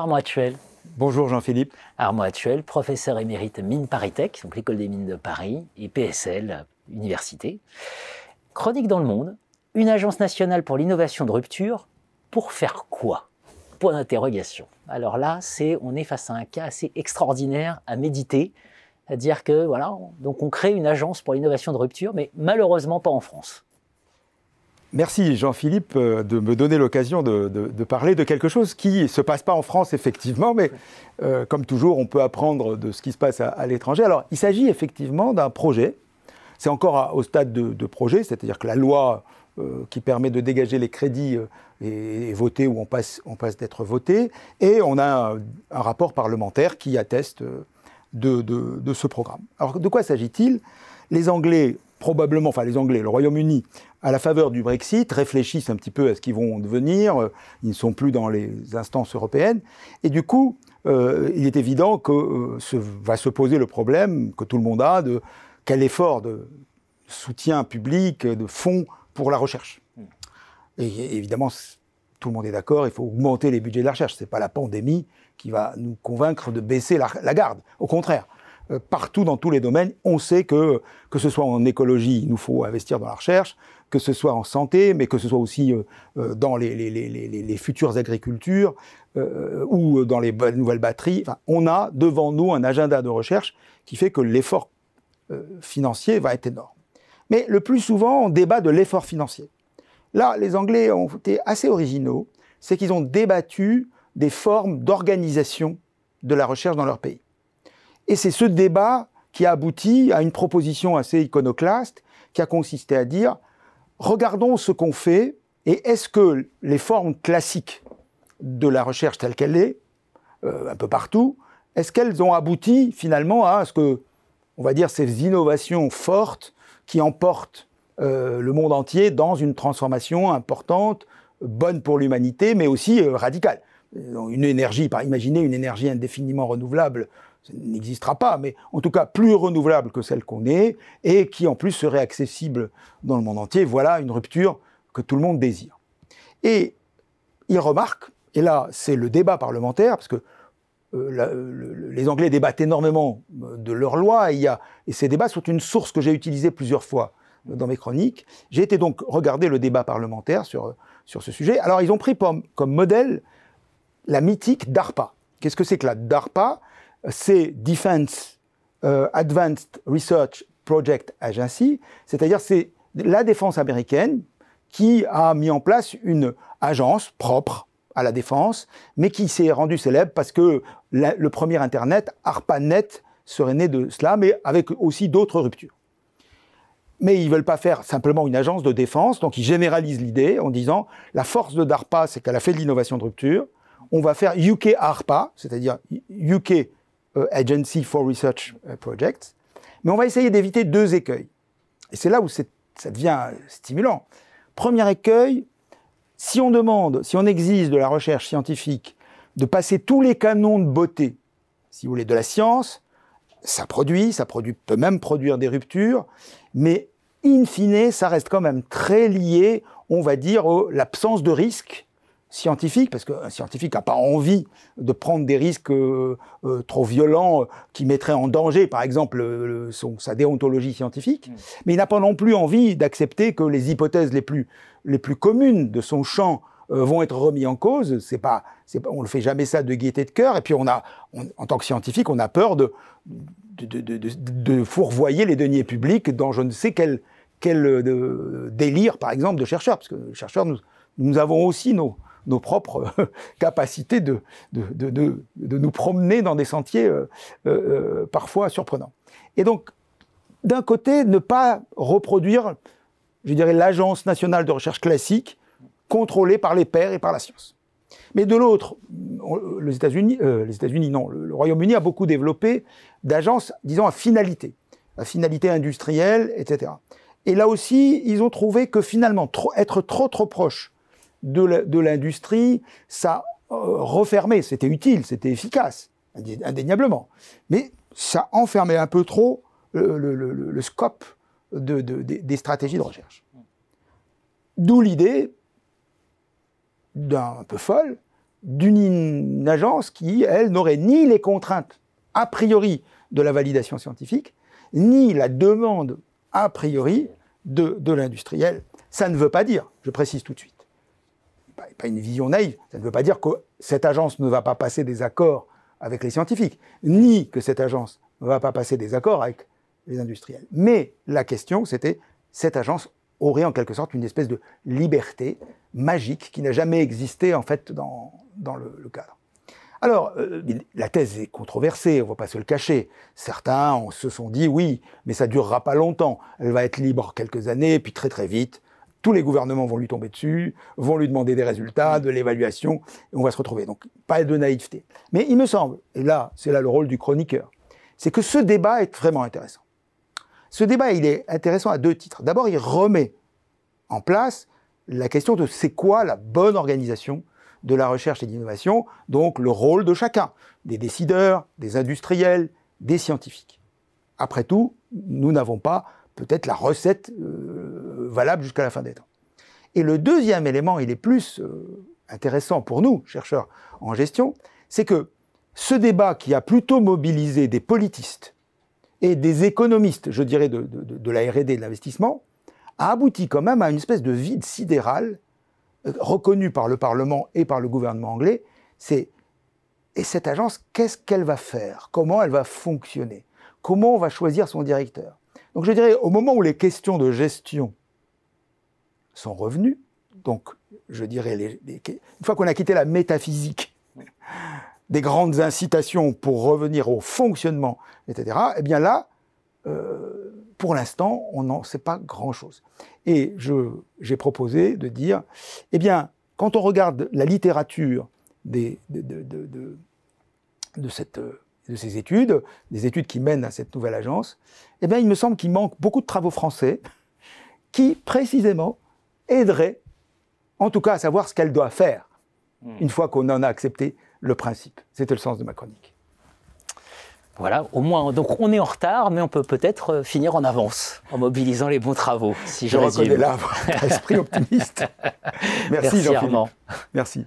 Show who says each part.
Speaker 1: Armand Actuel.
Speaker 2: Bonjour Jean-Philippe.
Speaker 1: Armand Actuel, professeur émérite Mines Paris-Tech, donc l'école des mines de Paris, et PSL, université. Chronique dans le monde, une agence nationale pour l'innovation de rupture, pour faire quoi? Point d'interrogation. Alors là, c'est, on est face à un cas assez extraordinaire à méditer, à dire que voilà, donc on crée une agence pour l'innovation de rupture, mais malheureusement pas en France.
Speaker 2: Merci Jean-Philippe euh, de me donner l'occasion de, parler de quelque chose qui ne se passe pas en France effectivement, mais euh, comme toujours on peut apprendre de ce qui se passe à, l'étranger. Alors il s'agit effectivement d'un projet, c'est encore au stade de, projet, c'est-à-dire que la loi euh, qui permet de dégager les crédits est, votée ou on passe, d'être votée, et on a un, rapport parlementaire qui atteste de ce programme. Alors de quoi s'agit-il? Les Anglais probablement, enfin les Anglais, le Royaume-Uni, à la faveur du Brexit, réfléchissent un petit peu à ce qu'ils vont devenir. Ils ne sont plus dans les instances européennes. Et du coup, euh, il est évident que euh, va se poser le problème que tout le monde a de quel effort de soutien public, de fonds pour la recherche. Et évidemment, tout le monde est d'accord, il faut augmenter les budgets de la recherche. Ce n'est pas la pandémie qui va nous convaincre de baisser la garde. Au contraire, euh, partout dans tous les domaines. On sait que, que ce soit en écologie, il nous faut investir dans la recherche, que ce soit en santé, mais que ce soit aussi euh, euh, dans les, les, les, les, futures agricultures ou dans les nouvelles batteries. On a devant nous un agenda de recherche qui fait que l'effort financier va être énorme. Mais le plus souvent, on débat de l'effort financier. Là, les Anglais ont été assez originaux, c'est qu'ils ont débattu des formes d'organisation de la recherche dans leur pays. Et c'est ce débat qui a abouti à une proposition assez iconoclaste qui a consisté à dire regardons ce qu'on fait et est-ce que les formes classiques de la recherche telle qu'elle est, euh, un peu partout, est-ce qu'elles ont abouti finalement à ce que, on va dire, ces innovations fortes qui emportent euh, le monde entier dans une transformation importante, bonne pour l'humanité, mais aussi euh, radicale? Une énergie, par imaginer une énergie indéfiniment renouvelable n'existera pas, mais en tout cas plus renouvelable que celle qu'on est, et qui en plus serait accessible dans le monde entier. Voilà une rupture que tout le monde désire. Et il remarque, et là c'est le débat parlementaire, parce que euh, les Anglais débattent énormément euh, de leurs lois, et, et ces débats sont une source que j'ai utilisée plusieurs fois dans mes chroniques. J'ai été donc regarder le débat parlementaire sur, sur ce sujet. Alors ils ont pris comme modèle la mythique DARPA. Qu'est-ce que c'est que la DARPA? C'est Defense euh, Advanced Research Project Agency, c'est-à-dire c'est la défense américaine qui a mis en place une agence propre à la défense, mais qui s'est rendue célèbre parce que le premier Internet, ARPANET, serait né de cela, mais avec aussi d'autres ruptures. Mais ils ne veulent pas faire simplement une agence de défense, donc ils généralisent l'idée en disant la force de DARPA, c'est qu'elle a fait de l'innovation de rupture. On va faire UK ARPA, c'est-à-dire UK Agency for Research euh, Projects. Mais on va essayer d'éviter deux écueils. Et c'est là où ça devient stimulant. Premier écueil, si on demande, si on exige de la recherche scientifique de passer tous les canons de beauté, si vous voulez, de la science, ça produit, ça produit, peut même produire des ruptures, mais in fine, ça reste quand même très lié, on va dire, à l'absence de risque scientifique, parce qu'un scientifique n'a pas envie de prendre des risques euh, euh, trop violents euh, qui mettraient en danger, par exemple, son, sa déontologie scientifique, mm. mais il n'a pas non plus envie d'accepter que les hypothèses les plus, les plus communes de son champ vont être remis en cause. C'est pas, c'est on ne fait jamais ça de gaieté de cœur. Et puis on a, en tant que scientifique, on a peur de de, de, de, fourvoyer les deniers publics dans je ne sais quel, quel délire, par exemple, de chercheurs, parce que chercheurs, nous, nous avons aussi nos, nos propres capacités de, de, de, de, nous promener dans des sentiers euh, euh, parfois surprenants. Et donc, d'un côté, ne pas reproduire, je dirais, l'agence nationale de recherche classique, contrôlée par les pairs et par la science. Mais de l'autre, les États-Unis, euh, les États-Unis, non, le, Royaume-Uni a beaucoup développé d'agences, disons, à finalité, à finalité industrielle, etc. Et là aussi, ils ont trouvé que finalement, être trop trop proche de l'industrie, ça euh, refermait, c'était utile, c'était efficace, indéniablement. Mais ça enfermait un peu trop le, scope des stratégies de recherche. D'où l'idée, d'un peu folle, d'une agence qui, elle, n'aurait ni les contraintes a priori de la validation scientifique, ni la demande a priori de, de l'industriel. Ça ne veut pas dire, je précise tout de suite, pas, une vision naïve, ça ne veut pas dire que cette agence ne va pas passer des accords avec les scientifiques, ni que cette agence ne va pas passer des accords avec les industriels. Mais la question, c'était, cette agence aurait en quelque sorte une espèce de liberté magique qui n'a jamais existé en fait dans, le, cadre. Alors, euh, la thèse est controversée, on ne va pas se le cacher. Certains se sont dit oui, mais ça durera pas longtemps. Elle va être libre quelques années, puis très très vite, tous les gouvernements vont lui tomber dessus, vont lui demander des résultats, de l'évaluation, et on va se retrouver. Donc, pas de naïveté. Mais il me semble, et là, c'est là le rôle du chroniqueur, c'est que ce débat est vraiment intéressant. Ce débat, il est intéressant à deux titres. D'abord, il remet en place la question de c'est quoi la bonne organisation de la recherche et de l'innovation, donc le rôle de chacun, des décideurs, des industriels, des scientifiques. Après tout, nous n'avons pas peut-être la recette euh, valable jusqu'à la fin des temps. Et le deuxième élément, il est plus euh, intéressant pour nous, chercheurs en gestion, c'est que ce débat qui a plutôt mobilisé des politistes et des économistes, je dirais, de, la R&D, de l'investissement, a abouti quand même à une espèce de vide sidéral reconnu par le Parlement et par le gouvernement anglais, c'est et cette agence, qu'est-ce qu'elle va faire? Comment elle va fonctionner? Comment on va choisir son directeur? Donc je dirais, au moment où les questions de gestion sont revenues, donc je dirais, une fois qu'on a quitté la métaphysique des grandes incitations pour revenir au fonctionnement, etc., eh bien là, euh, pour l'instant, on n'en sait pas grand-chose. Et j'ai proposé de dire, eh bien, quand on regarde la littérature des, de, de, de, de, cette, de ces études, des études qui mènent à cette nouvelle agence, eh bien, il me semble qu'il manque beaucoup de travaux français qui, précisément, aideraient, en tout cas, à savoir ce qu'elle doit faire, mmh. une fois qu'on en a accepté le principe. C'était le sens de ma chronique.
Speaker 1: Voilà, au moins, donc on est en retard, mais on peut peut-être euh, finir en avance en mobilisant les bons travaux, si je,
Speaker 2: je reconnais là votre esprit optimiste. Merci,
Speaker 1: Merci
Speaker 2: Jean-Philippe. Merci.